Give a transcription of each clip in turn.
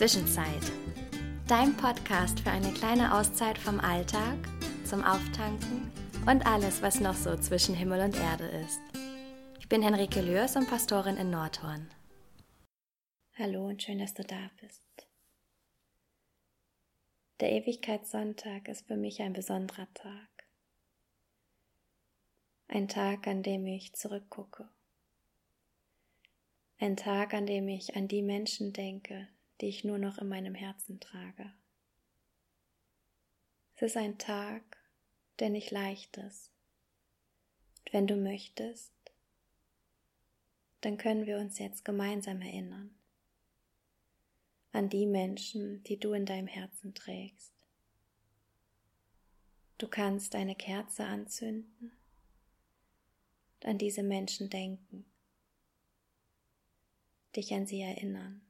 Zwischenzeit. Dein Podcast für eine kleine Auszeit vom Alltag, zum Auftanken und alles, was noch so zwischen Himmel und Erde ist. Ich bin Henrike Lürs und Pastorin in Nordhorn. Hallo und schön, dass du da bist. Der Ewigkeitssonntag ist für mich ein besonderer Tag. Ein Tag, an dem ich zurückgucke. Ein Tag, an dem ich an die Menschen denke, die ich nur noch in meinem Herzen trage. Es ist ein Tag, der nicht leicht ist. Und wenn du möchtest, dann können wir uns jetzt gemeinsam erinnern an die Menschen, die du in deinem Herzen trägst. Du kannst eine Kerze anzünden und an diese Menschen denken, dich an sie erinnern.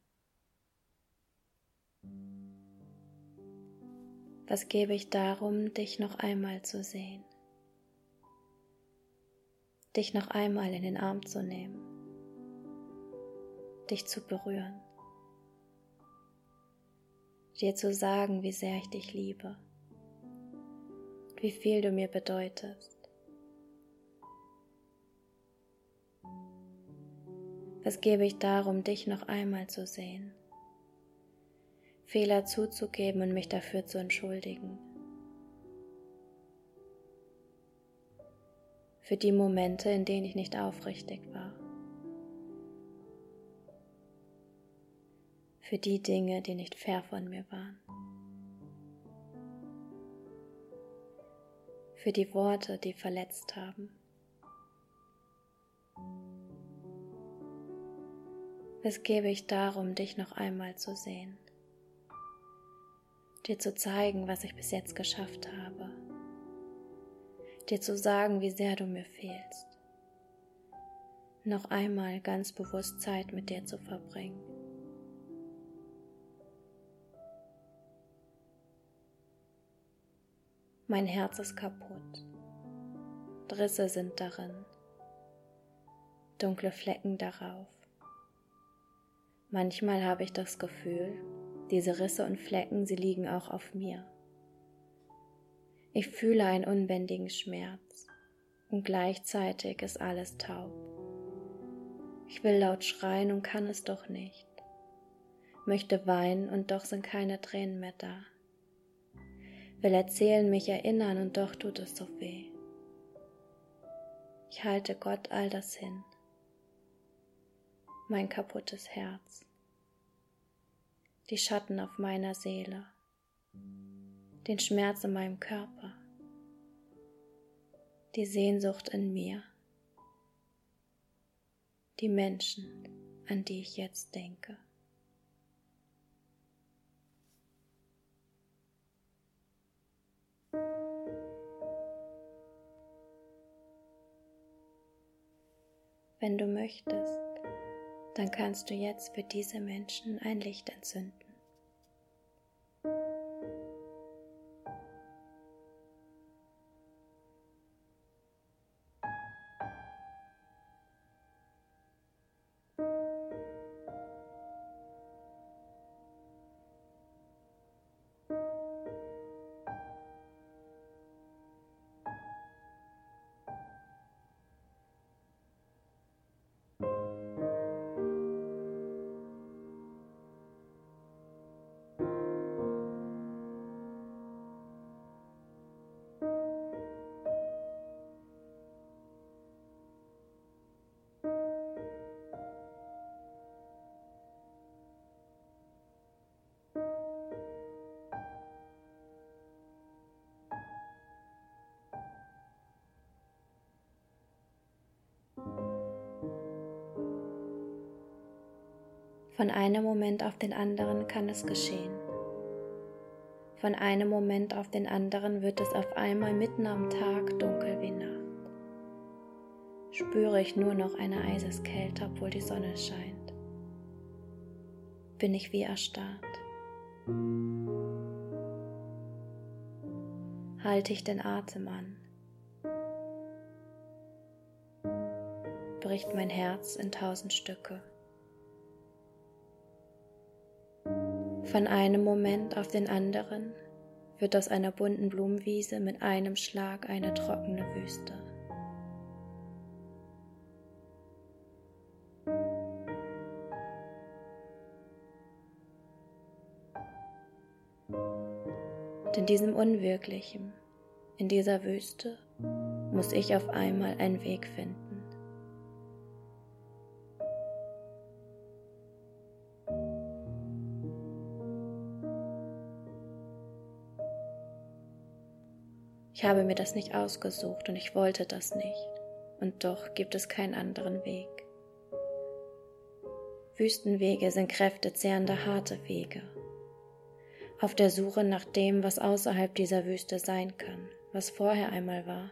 Was gebe ich darum, dich noch einmal zu sehen? Dich noch einmal in den Arm zu nehmen, dich zu berühren, dir zu sagen, wie sehr ich dich liebe, wie viel du mir bedeutest. Was gebe ich darum, dich noch einmal zu sehen? Fehler zuzugeben und mich dafür zu entschuldigen. Für die Momente, in denen ich nicht aufrichtig war. Für die Dinge, die nicht fair von mir waren. Für die Worte, die verletzt haben. Es gebe ich darum, dich noch einmal zu sehen dir zu zeigen, was ich bis jetzt geschafft habe, dir zu sagen, wie sehr du mir fehlst, noch einmal ganz bewusst Zeit mit dir zu verbringen. Mein Herz ist kaputt, Risse sind darin, dunkle Flecken darauf. Manchmal habe ich das Gefühl, diese Risse und Flecken, sie liegen auch auf mir. Ich fühle einen unbändigen Schmerz und gleichzeitig ist alles taub. Ich will laut schreien und kann es doch nicht. Möchte weinen und doch sind keine Tränen mehr da. Will erzählen, mich erinnern und doch tut es so weh. Ich halte Gott all das hin. Mein kaputtes Herz die Schatten auf meiner Seele, den Schmerz in meinem Körper, die Sehnsucht in mir, die Menschen, an die ich jetzt denke. Wenn du möchtest, dann kannst du jetzt für diese Menschen ein Licht entzünden. Von einem Moment auf den anderen kann es geschehen. Von einem Moment auf den anderen wird es auf einmal mitten am Tag dunkel wie Nacht. Spüre ich nur noch eine Eiseskälte, obwohl die Sonne scheint. Bin ich wie erstarrt. Halte ich den Atem an. Bricht mein Herz in tausend Stücke. Von einem Moment auf den anderen wird aus einer bunten Blumenwiese mit einem Schlag eine trockene Wüste. In diesem Unwirklichen, in dieser Wüste, muss ich auf einmal einen Weg finden. Ich habe mir das nicht ausgesucht und ich wollte das nicht. Und doch gibt es keinen anderen Weg. Wüstenwege sind kräftezehrende, harte Wege. Auf der Suche nach dem, was außerhalb dieser Wüste sein kann, was vorher einmal war.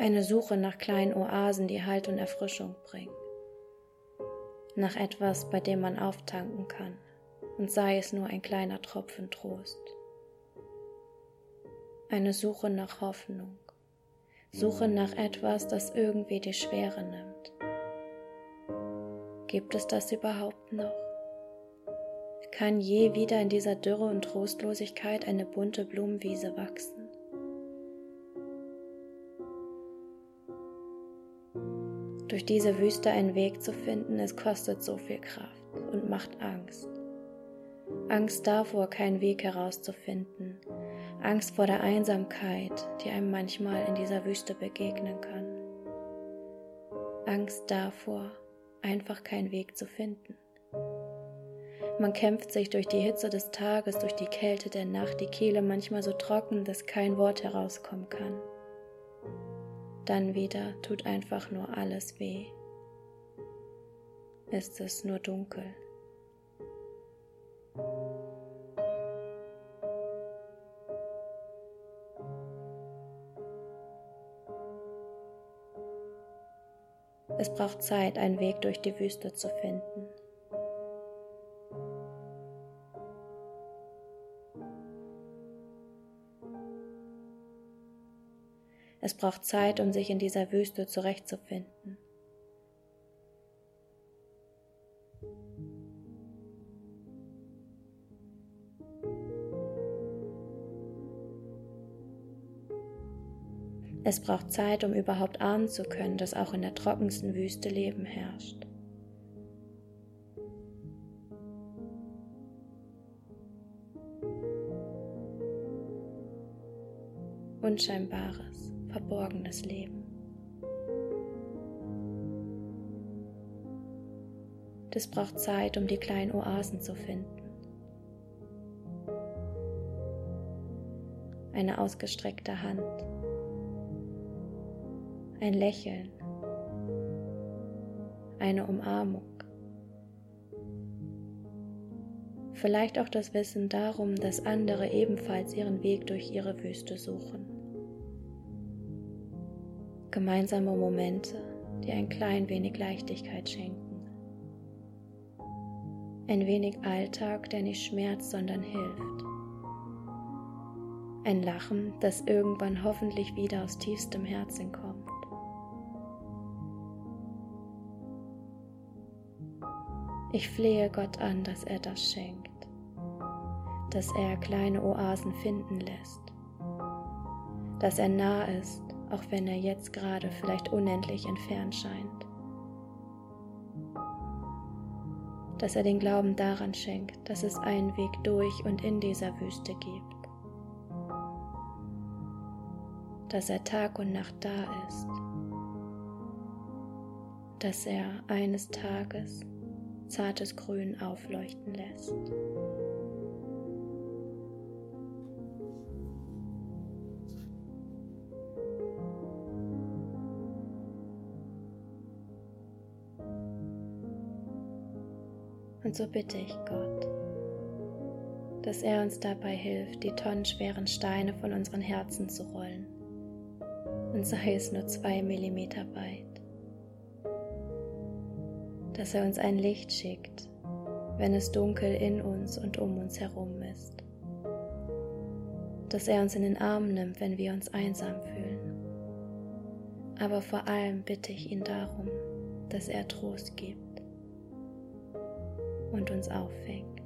Eine Suche nach kleinen Oasen, die Halt und Erfrischung bringen. Nach etwas, bei dem man auftanken kann und sei es nur ein kleiner Tropfen Trost. Eine Suche nach Hoffnung, Suche nach etwas, das irgendwie die Schwere nimmt. Gibt es das überhaupt noch? Kann je wieder in dieser Dürre und Trostlosigkeit eine bunte Blumenwiese wachsen? Durch diese Wüste einen Weg zu finden, es kostet so viel Kraft und macht Angst. Angst davor, keinen Weg herauszufinden, Angst vor der Einsamkeit, die einem manchmal in dieser Wüste begegnen kann, Angst davor, einfach keinen Weg zu finden. Man kämpft sich durch die Hitze des Tages, durch die Kälte der Nacht, die Kehle manchmal so trocken, dass kein Wort herauskommen kann. Dann wieder tut einfach nur alles weh. Ist es nur dunkel. Es braucht Zeit, einen Weg durch die Wüste zu finden. Es braucht Zeit, um sich in dieser Wüste zurechtzufinden. Es braucht Zeit, um überhaupt ahnen zu können, dass auch in der trockensten Wüste Leben herrscht. Unscheinbares, verborgenes Leben. Es braucht Zeit, um die kleinen Oasen zu finden. Eine ausgestreckte Hand ein Lächeln, eine Umarmung. Vielleicht auch das Wissen darum, dass andere ebenfalls ihren Weg durch ihre Wüste suchen. Gemeinsame Momente, die ein klein wenig Leichtigkeit schenken. Ein wenig Alltag, der nicht schmerzt, sondern hilft. Ein Lachen, das irgendwann hoffentlich wieder aus tiefstem Herzen kommt. Ich flehe Gott an, dass er das schenkt, dass er kleine Oasen finden lässt, dass er nah ist, auch wenn er jetzt gerade vielleicht unendlich entfernt scheint, dass er den Glauben daran schenkt, dass es einen Weg durch und in dieser Wüste gibt, dass er Tag und Nacht da ist, dass er eines Tages zartes Grün aufleuchten lässt. Und so bitte ich Gott, dass er uns dabei hilft, die tonnenschweren Steine von unseren Herzen zu rollen, und sei es nur zwei Millimeter weit dass er uns ein Licht schickt, wenn es dunkel in uns und um uns herum ist. Dass er uns in den Arm nimmt, wenn wir uns einsam fühlen. Aber vor allem bitte ich ihn darum, dass er Trost gibt und uns auffängt.